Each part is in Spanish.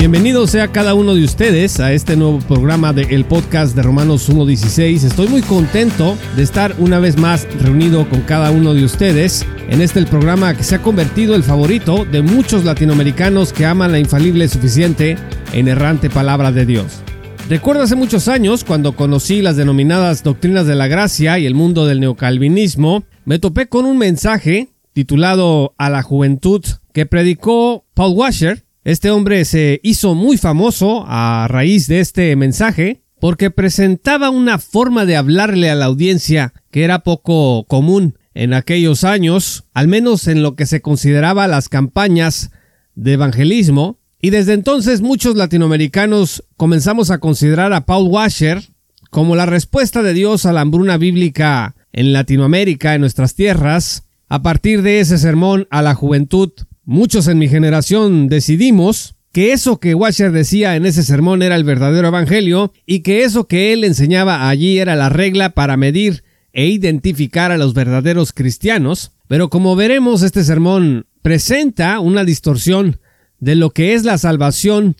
Bienvenido sea cada uno de ustedes a este nuevo programa del podcast de Romanos 1.16. Estoy muy contento de estar una vez más reunido con cada uno de ustedes en este el programa que se ha convertido el favorito de muchos latinoamericanos que aman la infalible, suficiente e errante palabra de Dios. Recuerdo hace muchos años cuando conocí las denominadas doctrinas de la gracia y el mundo del neocalvinismo, me topé con un mensaje titulado A la juventud que predicó Paul Washer este hombre se hizo muy famoso a raíz de este mensaje porque presentaba una forma de hablarle a la audiencia que era poco común en aquellos años, al menos en lo que se consideraba las campañas de evangelismo, y desde entonces muchos latinoamericanos comenzamos a considerar a Paul Washer como la respuesta de Dios a la hambruna bíblica en Latinoamérica, en nuestras tierras, a partir de ese sermón a la juventud Muchos en mi generación decidimos que eso que Washer decía en ese sermón era el verdadero evangelio y que eso que él enseñaba allí era la regla para medir e identificar a los verdaderos cristianos, pero como veremos este sermón presenta una distorsión de lo que es la salvación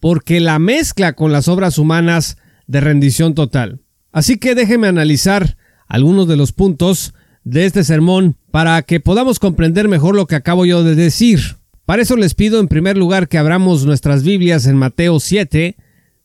porque la mezcla con las obras humanas de rendición total. Así que déjeme analizar algunos de los puntos de este sermón para que podamos comprender mejor lo que acabo yo de decir. Para eso les pido en primer lugar que abramos nuestras Biblias en Mateo 7,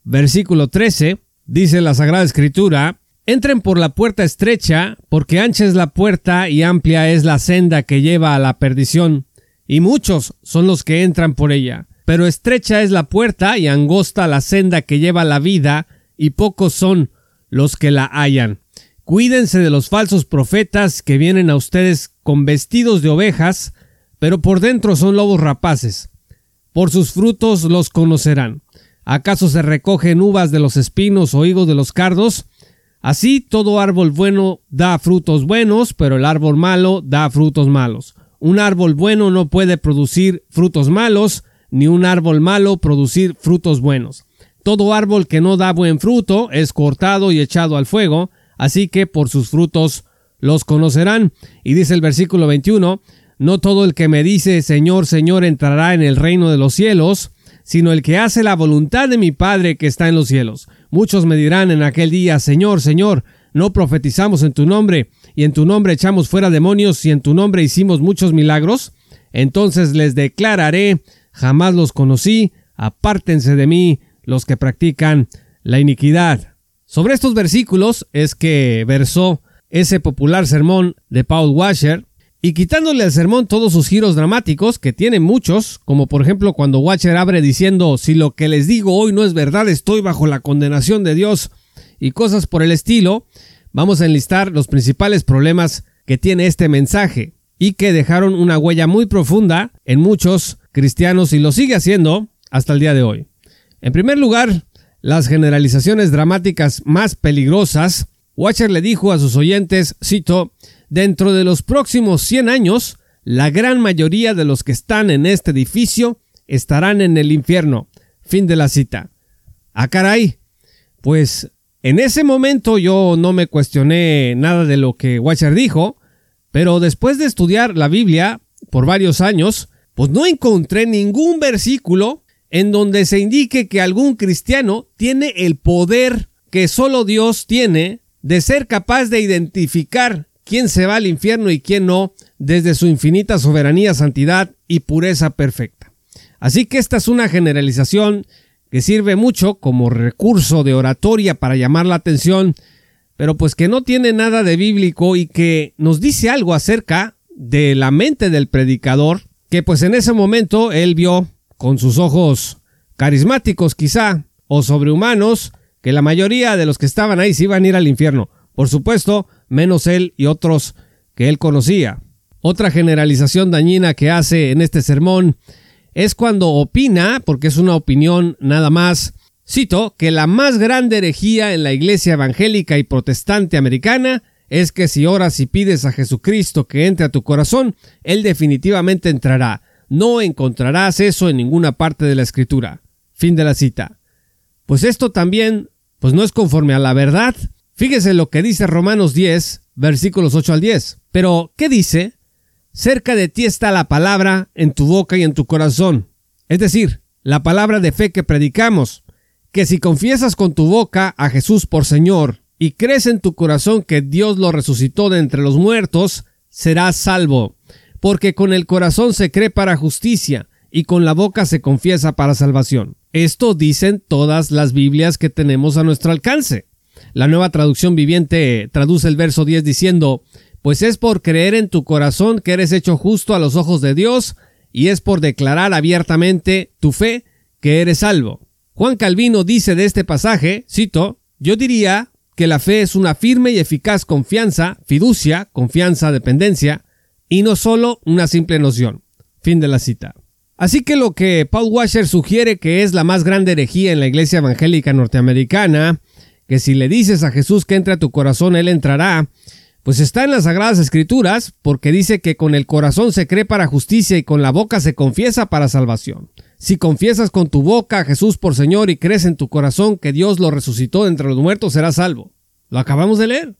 versículo 13. Dice la Sagrada Escritura, Entren por la puerta estrecha, porque ancha es la puerta y amplia es la senda que lleva a la perdición, y muchos son los que entran por ella. Pero estrecha es la puerta y angosta la senda que lleva a la vida, y pocos son los que la hallan. Cuídense de los falsos profetas que vienen a ustedes con vestidos de ovejas, pero por dentro son lobos rapaces. Por sus frutos los conocerán. ¿Acaso se recogen uvas de los espinos o higos de los cardos? Así todo árbol bueno da frutos buenos, pero el árbol malo da frutos malos. Un árbol bueno no puede producir frutos malos, ni un árbol malo producir frutos buenos. Todo árbol que no da buen fruto es cortado y echado al fuego, así que por sus frutos los conocerán. Y dice el versículo 21, no todo el que me dice Señor, Señor entrará en el reino de los cielos, sino el que hace la voluntad de mi Padre que está en los cielos. Muchos me dirán en aquel día, Señor, Señor, no profetizamos en tu nombre, y en tu nombre echamos fuera demonios, y en tu nombre hicimos muchos milagros. Entonces les declararé, jamás los conocí, apártense de mí los que practican la iniquidad. Sobre estos versículos es que versó ese popular sermón de Paul Washer, y quitándole al sermón todos sus giros dramáticos, que tiene muchos, como por ejemplo cuando Washer abre diciendo, si lo que les digo hoy no es verdad, estoy bajo la condenación de Dios, y cosas por el estilo, vamos a enlistar los principales problemas que tiene este mensaje, y que dejaron una huella muy profunda en muchos cristianos y lo sigue haciendo hasta el día de hoy. En primer lugar, las generalizaciones dramáticas más peligrosas, Watcher le dijo a sus oyentes, cito, dentro de los próximos 100 años, la gran mayoría de los que están en este edificio estarán en el infierno. Fin de la cita. Ah, caray. Pues en ese momento yo no me cuestioné nada de lo que Watcher dijo, pero después de estudiar la Biblia por varios años, pues no encontré ningún versículo en donde se indique que algún cristiano tiene el poder que solo Dios tiene de ser capaz de identificar quién se va al infierno y quién no desde su infinita soberanía, santidad y pureza perfecta. Así que esta es una generalización que sirve mucho como recurso de oratoria para llamar la atención, pero pues que no tiene nada de bíblico y que nos dice algo acerca de la mente del predicador, que pues en ese momento él vio con sus ojos carismáticos quizá, o sobrehumanos, que la mayoría de los que estaban ahí se iban a ir al infierno. Por supuesto, menos él y otros que él conocía. Otra generalización dañina que hace en este sermón es cuando opina, porque es una opinión nada más, cito, que la más grande herejía en la iglesia evangélica y protestante americana es que si oras y pides a Jesucristo que entre a tu corazón, Él definitivamente entrará. No encontrarás eso en ninguna parte de la escritura. Fin de la cita. Pues esto también, pues no es conforme a la verdad. Fíjese lo que dice Romanos 10, versículos 8 al 10. Pero, ¿qué dice? Cerca de ti está la palabra, en tu boca y en tu corazón. Es decir, la palabra de fe que predicamos, que si confiesas con tu boca a Jesús por Señor y crees en tu corazón que Dios lo resucitó de entre los muertos, serás salvo, porque con el corazón se cree para justicia y con la boca se confiesa para salvación. Esto dicen todas las Biblias que tenemos a nuestro alcance. La nueva traducción viviente traduce el verso 10 diciendo, pues es por creer en tu corazón que eres hecho justo a los ojos de Dios, y es por declarar abiertamente tu fe que eres salvo. Juan Calvino dice de este pasaje, cito, yo diría que la fe es una firme y eficaz confianza, fiducia, confianza, dependencia, y no solo una simple noción. Fin de la cita. Así que lo que Paul Washer sugiere que es la más grande herejía en la iglesia evangélica norteamericana, que si le dices a Jesús que entre a tu corazón, Él entrará, pues está en las Sagradas Escrituras, porque dice que con el corazón se cree para justicia y con la boca se confiesa para salvación. Si confiesas con tu boca a Jesús por Señor y crees en tu corazón que Dios lo resucitó entre los muertos, serás salvo. Lo acabamos de leer.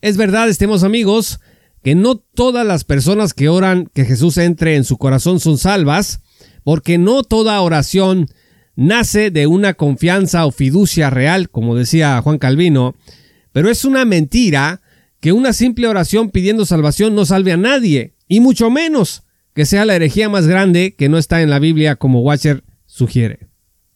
Es verdad, estemos amigos, que no todas las personas que oran que Jesús entre en su corazón son salvas, porque no toda oración nace de una confianza o fiducia real, como decía Juan Calvino, pero es una mentira que una simple oración pidiendo salvación no salve a nadie, y mucho menos que sea la herejía más grande que no está en la Biblia como Watcher sugiere.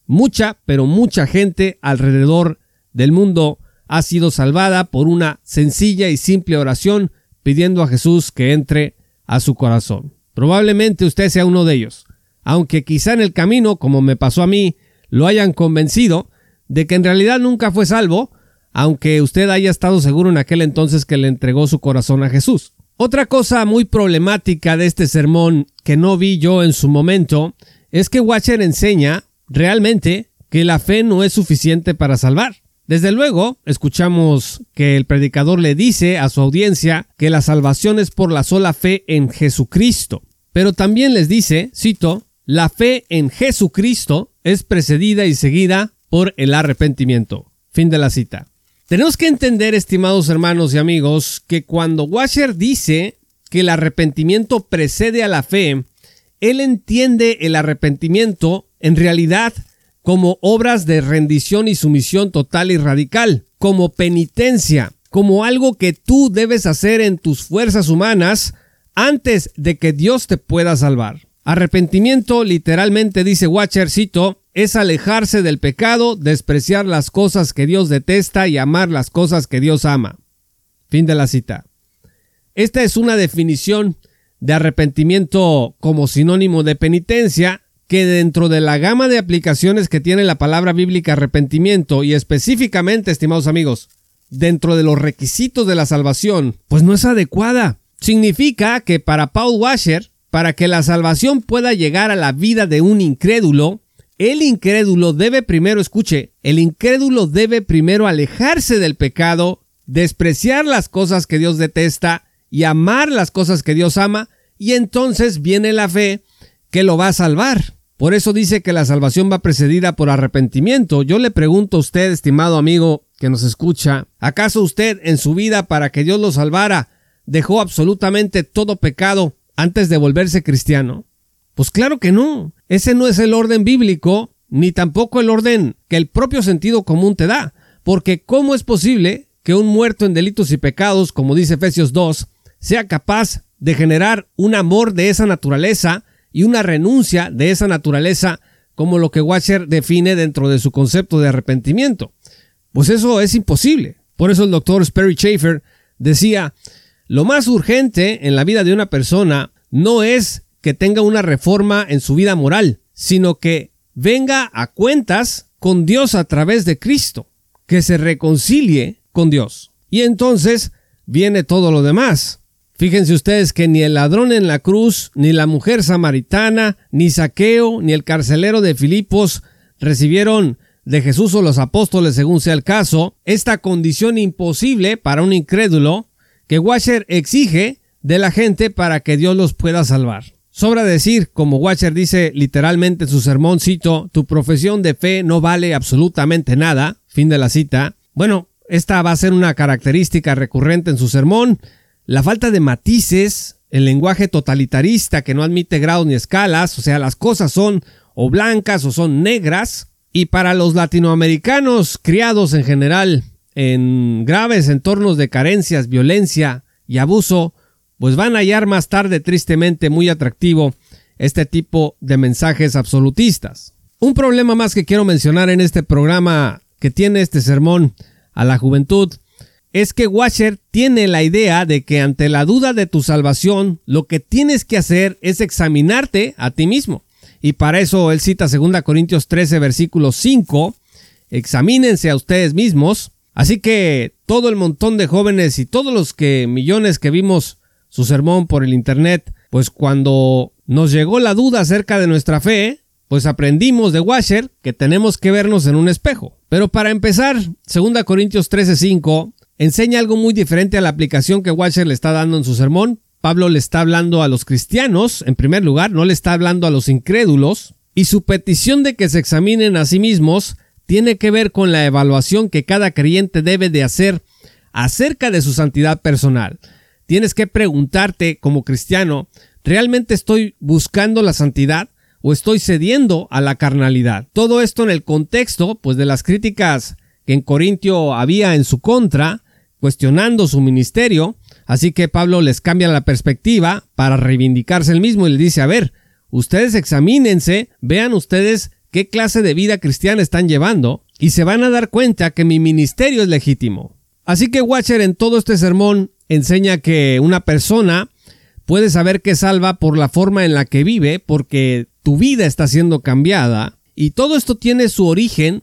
Mucha, pero mucha gente alrededor del mundo ha sido salvada por una sencilla y simple oración pidiendo a Jesús que entre a su corazón. Probablemente usted sea uno de ellos aunque quizá en el camino, como me pasó a mí, lo hayan convencido de que en realidad nunca fue salvo, aunque usted haya estado seguro en aquel entonces que le entregó su corazón a Jesús. Otra cosa muy problemática de este sermón que no vi yo en su momento es que Watcher enseña realmente que la fe no es suficiente para salvar. Desde luego, escuchamos que el predicador le dice a su audiencia que la salvación es por la sola fe en Jesucristo. Pero también les dice, cito, la fe en Jesucristo es precedida y seguida por el arrepentimiento. Fin de la cita. Tenemos que entender, estimados hermanos y amigos, que cuando Washer dice que el arrepentimiento precede a la fe, él entiende el arrepentimiento en realidad como obras de rendición y sumisión total y radical, como penitencia, como algo que tú debes hacer en tus fuerzas humanas antes de que Dios te pueda salvar. Arrepentimiento, literalmente dice Watcher, cito, es alejarse del pecado, despreciar las cosas que Dios detesta y amar las cosas que Dios ama. Fin de la cita. Esta es una definición de arrepentimiento como sinónimo de penitencia que dentro de la gama de aplicaciones que tiene la palabra bíblica arrepentimiento y específicamente, estimados amigos, dentro de los requisitos de la salvación, pues no es adecuada. Significa que para Paul Washer, para que la salvación pueda llegar a la vida de un incrédulo, el incrédulo debe primero, escuche, el incrédulo debe primero alejarse del pecado, despreciar las cosas que Dios detesta y amar las cosas que Dios ama, y entonces viene la fe que lo va a salvar. Por eso dice que la salvación va precedida por arrepentimiento. Yo le pregunto a usted, estimado amigo que nos escucha, ¿acaso usted en su vida para que Dios lo salvara dejó absolutamente todo pecado antes de volverse cristiano? Pues claro que no. Ese no es el orden bíblico, ni tampoco el orden que el propio sentido común te da. Porque ¿cómo es posible que un muerto en delitos y pecados, como dice Efesios 2, sea capaz de generar un amor de esa naturaleza y una renuncia de esa naturaleza como lo que Watcher define dentro de su concepto de arrepentimiento? Pues eso es imposible. Por eso el doctor Sperry Schaefer decía, lo más urgente en la vida de una persona no es que tenga una reforma en su vida moral, sino que venga a cuentas con Dios a través de Cristo, que se reconcilie con Dios. Y entonces viene todo lo demás. Fíjense ustedes que ni el ladrón en la cruz, ni la mujer samaritana, ni Saqueo, ni el carcelero de Filipos recibieron de Jesús o los apóstoles, según sea el caso, esta condición imposible para un incrédulo que Washer exige de la gente para que Dios los pueda salvar. Sobra decir, como Washer dice literalmente en su sermón, cito, tu profesión de fe no vale absolutamente nada, fin de la cita. Bueno, esta va a ser una característica recurrente en su sermón, la falta de matices, el lenguaje totalitarista que no admite grados ni escalas, o sea, las cosas son o blancas o son negras. Y para los latinoamericanos criados en general en graves entornos de carencias, violencia y abuso, pues van a hallar más tarde tristemente muy atractivo este tipo de mensajes absolutistas. Un problema más que quiero mencionar en este programa que tiene este sermón a la juventud es que Washer tiene la idea de que ante la duda de tu salvación, lo que tienes que hacer es examinarte a ti mismo. Y para eso él cita 2 Corintios 13, versículo 5, examínense a ustedes mismos. Así que todo el montón de jóvenes y todos los que millones que vimos su sermón por el internet, pues cuando nos llegó la duda acerca de nuestra fe, pues aprendimos de Washer que tenemos que vernos en un espejo. Pero para empezar, 2 Corintios 13:5 enseña algo muy diferente a la aplicación que Washer le está dando en su sermón. Pablo le está hablando a los cristianos, en primer lugar, no le está hablando a los incrédulos, y su petición de que se examinen a sí mismos tiene que ver con la evaluación que cada creyente debe de hacer acerca de su santidad personal. Tienes que preguntarte como cristiano, ¿realmente estoy buscando la santidad? o estoy cediendo a la carnalidad. Todo esto en el contexto, pues, de las críticas que en Corintio había en su contra, cuestionando su ministerio, así que Pablo les cambia la perspectiva para reivindicarse el mismo y le dice, a ver, ustedes examínense, vean ustedes qué clase de vida cristiana están llevando y se van a dar cuenta que mi ministerio es legítimo. Así que Watcher en todo este sermón enseña que una persona puede saber que salva por la forma en la que vive, porque tu vida está siendo cambiada. Y todo esto tiene su origen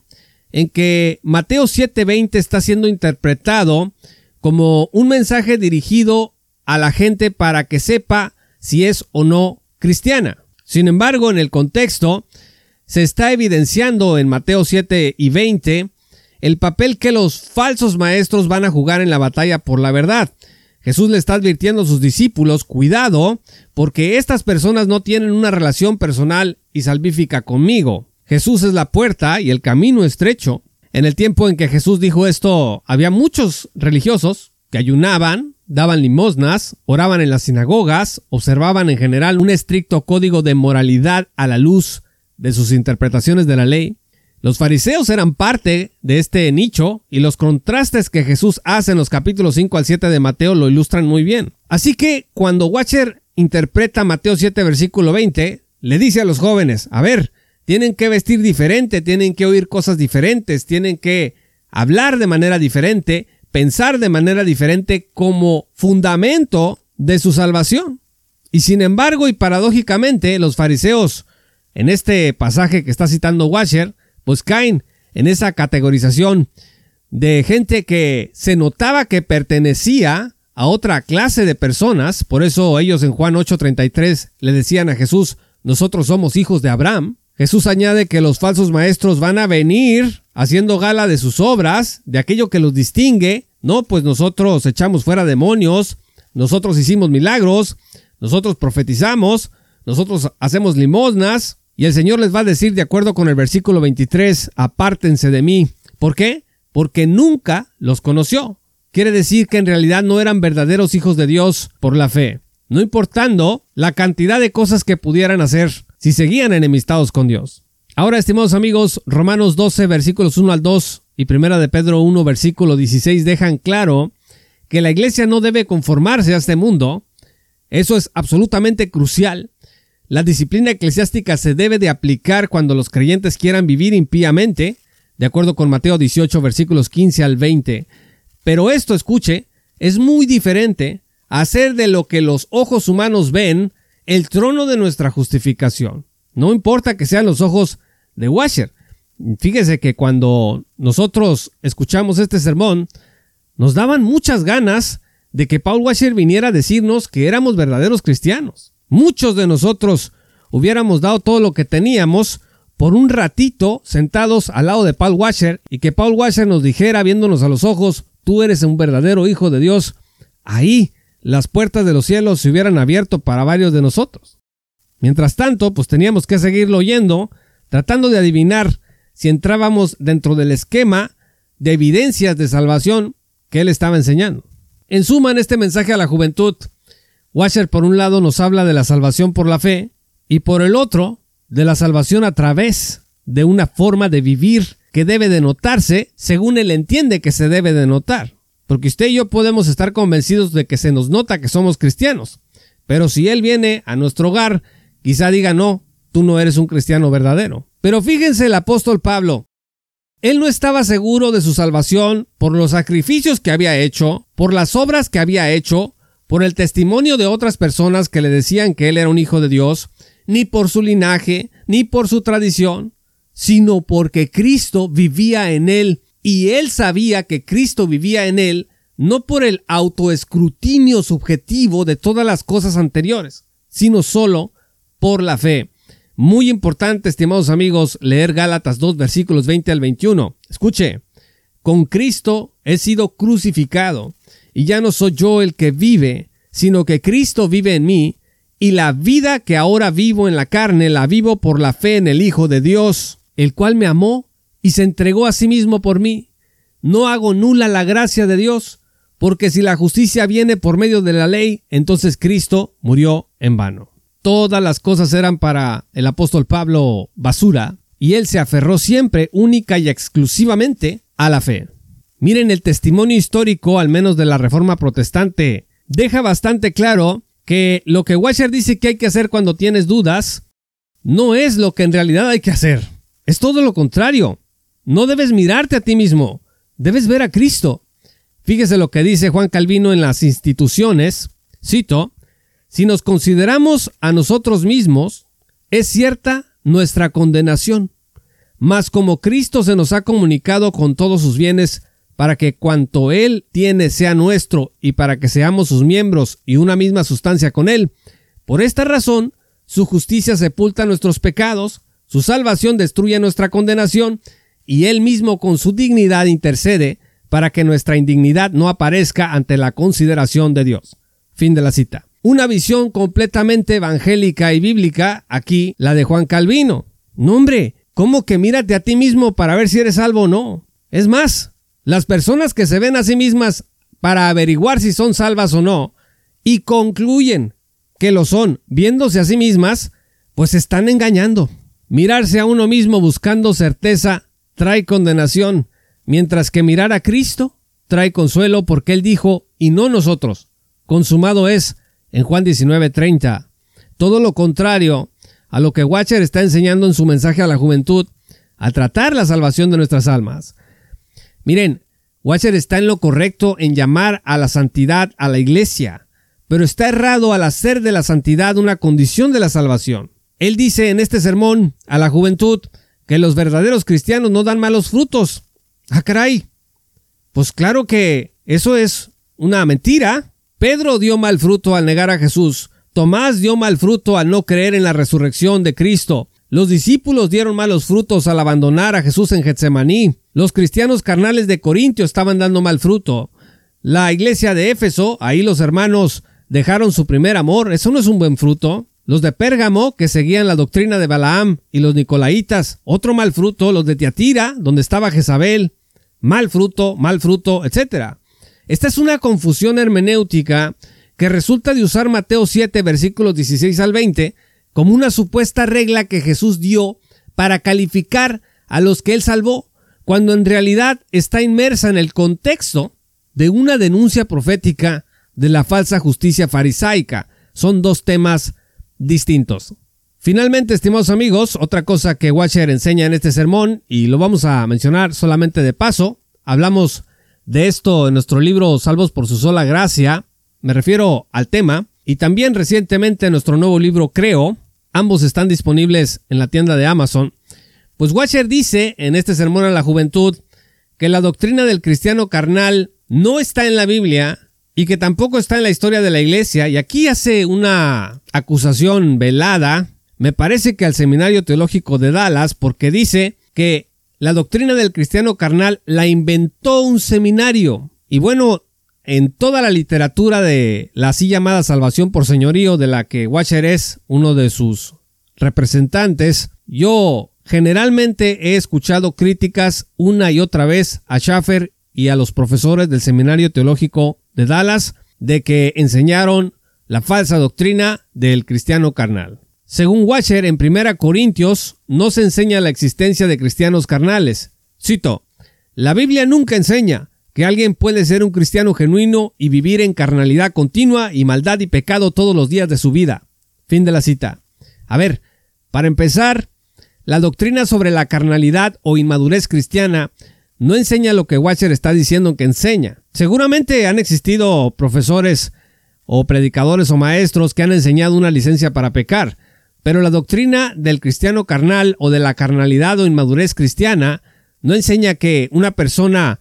en que Mateo 7:20 está siendo interpretado como un mensaje dirigido a la gente para que sepa si es o no cristiana. Sin embargo, en el contexto, se está evidenciando en Mateo 7 y 20 el papel que los falsos maestros van a jugar en la batalla por la verdad. Jesús le está advirtiendo a sus discípulos, cuidado, porque estas personas no tienen una relación personal y salvífica conmigo. Jesús es la puerta y el camino estrecho. En el tiempo en que Jesús dijo esto, había muchos religiosos que ayunaban, daban limosnas, oraban en las sinagogas, observaban en general un estricto código de moralidad a la luz de sus interpretaciones de la ley, los fariseos eran parte de este nicho y los contrastes que Jesús hace en los capítulos 5 al 7 de Mateo lo ilustran muy bien. Así que cuando Watcher interpreta Mateo 7 versículo 20, le dice a los jóvenes, a ver, tienen que vestir diferente, tienen que oír cosas diferentes, tienen que hablar de manera diferente, pensar de manera diferente como fundamento de su salvación. Y sin embargo, y paradójicamente, los fariseos, en este pasaje que está citando Washer, pues caen en esa categorización de gente que se notaba que pertenecía a otra clase de personas, por eso ellos en Juan 8:33 le decían a Jesús, nosotros somos hijos de Abraham. Jesús añade que los falsos maestros van a venir haciendo gala de sus obras, de aquello que los distingue, no, pues nosotros echamos fuera demonios, nosotros hicimos milagros, nosotros profetizamos, nosotros hacemos limosnas, y el Señor les va a decir, de acuerdo con el versículo 23, apártense de mí. ¿Por qué? Porque nunca los conoció. Quiere decir que en realidad no eran verdaderos hijos de Dios por la fe, no importando la cantidad de cosas que pudieran hacer si seguían enemistados con Dios. Ahora, estimados amigos, Romanos 12, versículos 1 al 2 y Primera de Pedro 1, versículo 16 dejan claro que la iglesia no debe conformarse a este mundo. Eso es absolutamente crucial la disciplina eclesiástica se debe de aplicar cuando los creyentes quieran vivir impíamente, de acuerdo con Mateo 18 versículos 15 al 20. Pero esto, escuche, es muy diferente a hacer de lo que los ojos humanos ven el trono de nuestra justificación. No importa que sean los ojos de Washer. Fíjese que cuando nosotros escuchamos este sermón, nos daban muchas ganas de que Paul Washer viniera a decirnos que éramos verdaderos cristianos. Muchos de nosotros hubiéramos dado todo lo que teníamos por un ratito sentados al lado de Paul Washer y que Paul Washer nos dijera viéndonos a los ojos, tú eres un verdadero hijo de Dios. Ahí las puertas de los cielos se hubieran abierto para varios de nosotros. Mientras tanto, pues teníamos que seguirlo oyendo, tratando de adivinar si entrábamos dentro del esquema de evidencias de salvación que él estaba enseñando. En suma, en este mensaje a la juventud, Washer por un lado nos habla de la salvación por la fe y por el otro de la salvación a través de una forma de vivir que debe de notarse según él entiende que se debe de notar. Porque usted y yo podemos estar convencidos de que se nos nota que somos cristianos. Pero si él viene a nuestro hogar, quizá diga no, tú no eres un cristiano verdadero. Pero fíjense el apóstol Pablo. Él no estaba seguro de su salvación por los sacrificios que había hecho, por las obras que había hecho, por el testimonio de otras personas que le decían que él era un hijo de Dios, ni por su linaje, ni por su tradición, sino porque Cristo vivía en él y él sabía que Cristo vivía en él no por el autoescrutinio subjetivo de todas las cosas anteriores, sino solo por la fe. Muy importante, estimados amigos, leer Gálatas 2 versículos 20 al 21. Escuche, con Cristo he sido crucificado, y ya no soy yo el que vive, sino que Cristo vive en mí, y la vida que ahora vivo en la carne la vivo por la fe en el Hijo de Dios, el cual me amó y se entregó a sí mismo por mí. No hago nula la gracia de Dios, porque si la justicia viene por medio de la ley, entonces Cristo murió en vano. Todas las cosas eran para el apóstol Pablo basura, y él se aferró siempre única y exclusivamente a la fe. Miren el testimonio histórico, al menos de la Reforma Protestante, deja bastante claro que lo que Washer dice que hay que hacer cuando tienes dudas, no es lo que en realidad hay que hacer. Es todo lo contrario. No debes mirarte a ti mismo, debes ver a Cristo. Fíjese lo que dice Juan Calvino en las instituciones. Cito, si nos consideramos a nosotros mismos, es cierta nuestra condenación. Mas como Cristo se nos ha comunicado con todos sus bienes, para que cuanto Él tiene sea nuestro y para que seamos sus miembros y una misma sustancia con Él, por esta razón, su justicia sepulta nuestros pecados, su salvación destruye nuestra condenación, y Él mismo con su dignidad intercede para que nuestra indignidad no aparezca ante la consideración de Dios. Fin de la cita. Una visión completamente evangélica y bíblica, aquí la de Juan Calvino. No hombre, ¿cómo que mírate a ti mismo para ver si eres salvo o no? Es más, las personas que se ven a sí mismas para averiguar si son salvas o no, y concluyen que lo son viéndose a sí mismas, pues están engañando. Mirarse a uno mismo buscando certeza trae condenación, mientras que mirar a Cristo trae consuelo porque Él dijo, y no nosotros, consumado es en Juan 19:30. Todo lo contrario a lo que Watcher está enseñando en su mensaje a la juventud, a tratar la salvación de nuestras almas. Miren, Watcher está en lo correcto en llamar a la santidad a la iglesia, pero está errado al hacer de la santidad una condición de la salvación. Él dice en este sermón a la juventud que los verdaderos cristianos no dan malos frutos. Ah, caray. Pues claro que eso es una mentira. Pedro dio mal fruto al negar a Jesús. Tomás dio mal fruto al no creer en la resurrección de Cristo. Los discípulos dieron malos frutos al abandonar a Jesús en Getsemaní. Los cristianos carnales de Corintio estaban dando mal fruto. La iglesia de Éfeso, ahí los hermanos dejaron su primer amor. Eso no es un buen fruto. Los de Pérgamo, que seguían la doctrina de Balaam, y los Nicolaitas, otro mal fruto. Los de Tiatira, donde estaba Jezabel, mal fruto, mal fruto, etc. Esta es una confusión hermenéutica que resulta de usar Mateo 7, versículos 16 al 20, como una supuesta regla que Jesús dio para calificar a los que él salvó, cuando en realidad está inmersa en el contexto de una denuncia profética de la falsa justicia farisaica. Son dos temas distintos. Finalmente, estimados amigos, otra cosa que Watcher enseña en este sermón, y lo vamos a mencionar solamente de paso, hablamos de esto en nuestro libro Salvos por su sola gracia, me refiero al tema, y también recientemente en nuestro nuevo libro Creo, Ambos están disponibles en la tienda de Amazon. Pues Watcher dice en este sermón a la juventud que la doctrina del cristiano carnal no está en la Biblia y que tampoco está en la historia de la iglesia. Y aquí hace una acusación velada, me parece que al Seminario Teológico de Dallas, porque dice que la doctrina del cristiano carnal la inventó un seminario. Y bueno, en toda la literatura de la así llamada salvación por señorío, de la que Watcher es uno de sus representantes, yo generalmente he escuchado críticas una y otra vez a Schaffer y a los profesores del Seminario Teológico de Dallas de que enseñaron la falsa doctrina del cristiano carnal. Según Washer, en 1 Corintios no se enseña la existencia de cristianos carnales. Cito, la Biblia nunca enseña que alguien puede ser un cristiano genuino y vivir en carnalidad continua y maldad y pecado todos los días de su vida. Fin de la cita. A ver, para empezar, la doctrina sobre la carnalidad o inmadurez cristiana no enseña lo que Washer está diciendo que enseña. Seguramente han existido profesores o predicadores o maestros que han enseñado una licencia para pecar, pero la doctrina del cristiano carnal o de la carnalidad o inmadurez cristiana no enseña que una persona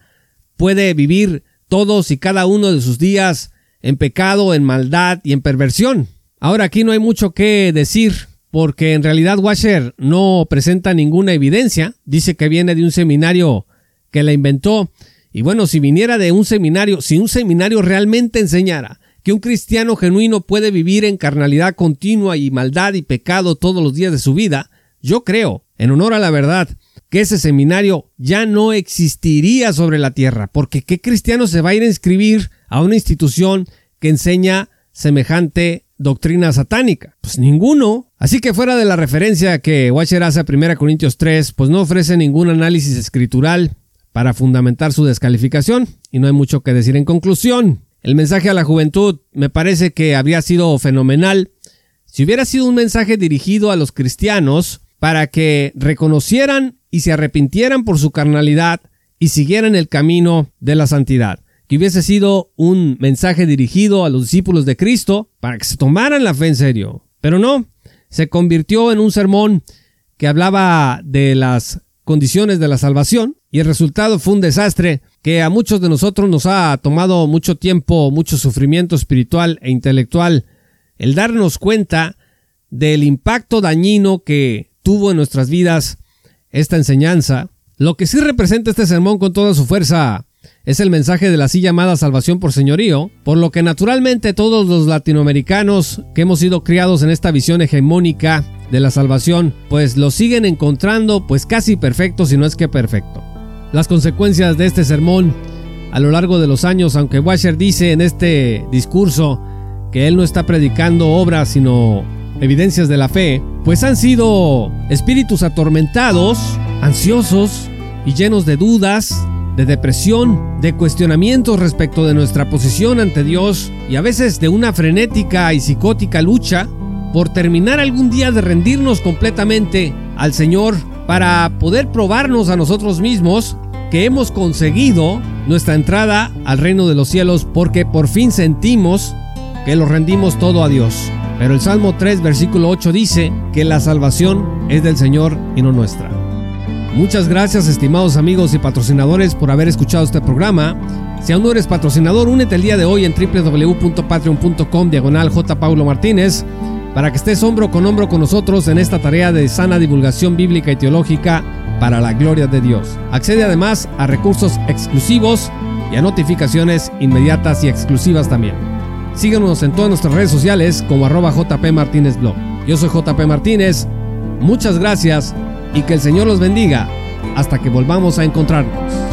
puede vivir todos y cada uno de sus días en pecado, en maldad y en perversión. Ahora aquí no hay mucho que decir porque en realidad Washer no presenta ninguna evidencia, dice que viene de un seminario que la inventó y bueno, si viniera de un seminario, si un seminario realmente enseñara que un cristiano genuino puede vivir en carnalidad continua y maldad y pecado todos los días de su vida, yo creo, en honor a la verdad, que ese seminario ya no existiría sobre la tierra, porque ¿qué cristiano se va a ir a inscribir a una institución que enseña semejante doctrina satánica? Pues ninguno. Así que fuera de la referencia que Washer hace a 1 Corintios 3, pues no ofrece ningún análisis escritural para fundamentar su descalificación y no hay mucho que decir en conclusión. El mensaje a la juventud me parece que habría sido fenomenal si hubiera sido un mensaje dirigido a los cristianos para que reconocieran y se arrepintieran por su carnalidad y siguieran el camino de la santidad. Que hubiese sido un mensaje dirigido a los discípulos de Cristo para que se tomaran la fe en serio. Pero no, se convirtió en un sermón que hablaba de las condiciones de la salvación y el resultado fue un desastre que a muchos de nosotros nos ha tomado mucho tiempo, mucho sufrimiento espiritual e intelectual el darnos cuenta del impacto dañino que tuvo en nuestras vidas esta enseñanza. Lo que sí representa este sermón con toda su fuerza es el mensaje de la así llamada salvación por señorío, por lo que naturalmente todos los latinoamericanos que hemos sido criados en esta visión hegemónica de la salvación, pues lo siguen encontrando pues casi perfecto si no es que perfecto. Las consecuencias de este sermón a lo largo de los años, aunque Washer dice en este discurso que él no está predicando obras sino evidencias de la fe, pues han sido espíritus atormentados, ansiosos y llenos de dudas, de depresión, de cuestionamientos respecto de nuestra posición ante Dios y a veces de una frenética y psicótica lucha por terminar algún día de rendirnos completamente al Señor para poder probarnos a nosotros mismos que hemos conseguido nuestra entrada al reino de los cielos porque por fin sentimos que lo rendimos todo a Dios. Pero el Salmo 3, versículo 8 dice que la salvación es del Señor y no nuestra. Muchas gracias estimados amigos y patrocinadores por haber escuchado este programa. Si aún no eres patrocinador, únete el día de hoy en www.patreon.com diagonal J. Paulo Martínez para que estés hombro con hombro con nosotros en esta tarea de sana divulgación bíblica y teológica para la gloria de Dios. Accede además a recursos exclusivos y a notificaciones inmediatas y exclusivas también. Síguenos en todas nuestras redes sociales como arroba JP Martínez. Yo soy JP Martínez, muchas gracias y que el Señor los bendiga hasta que volvamos a encontrarnos.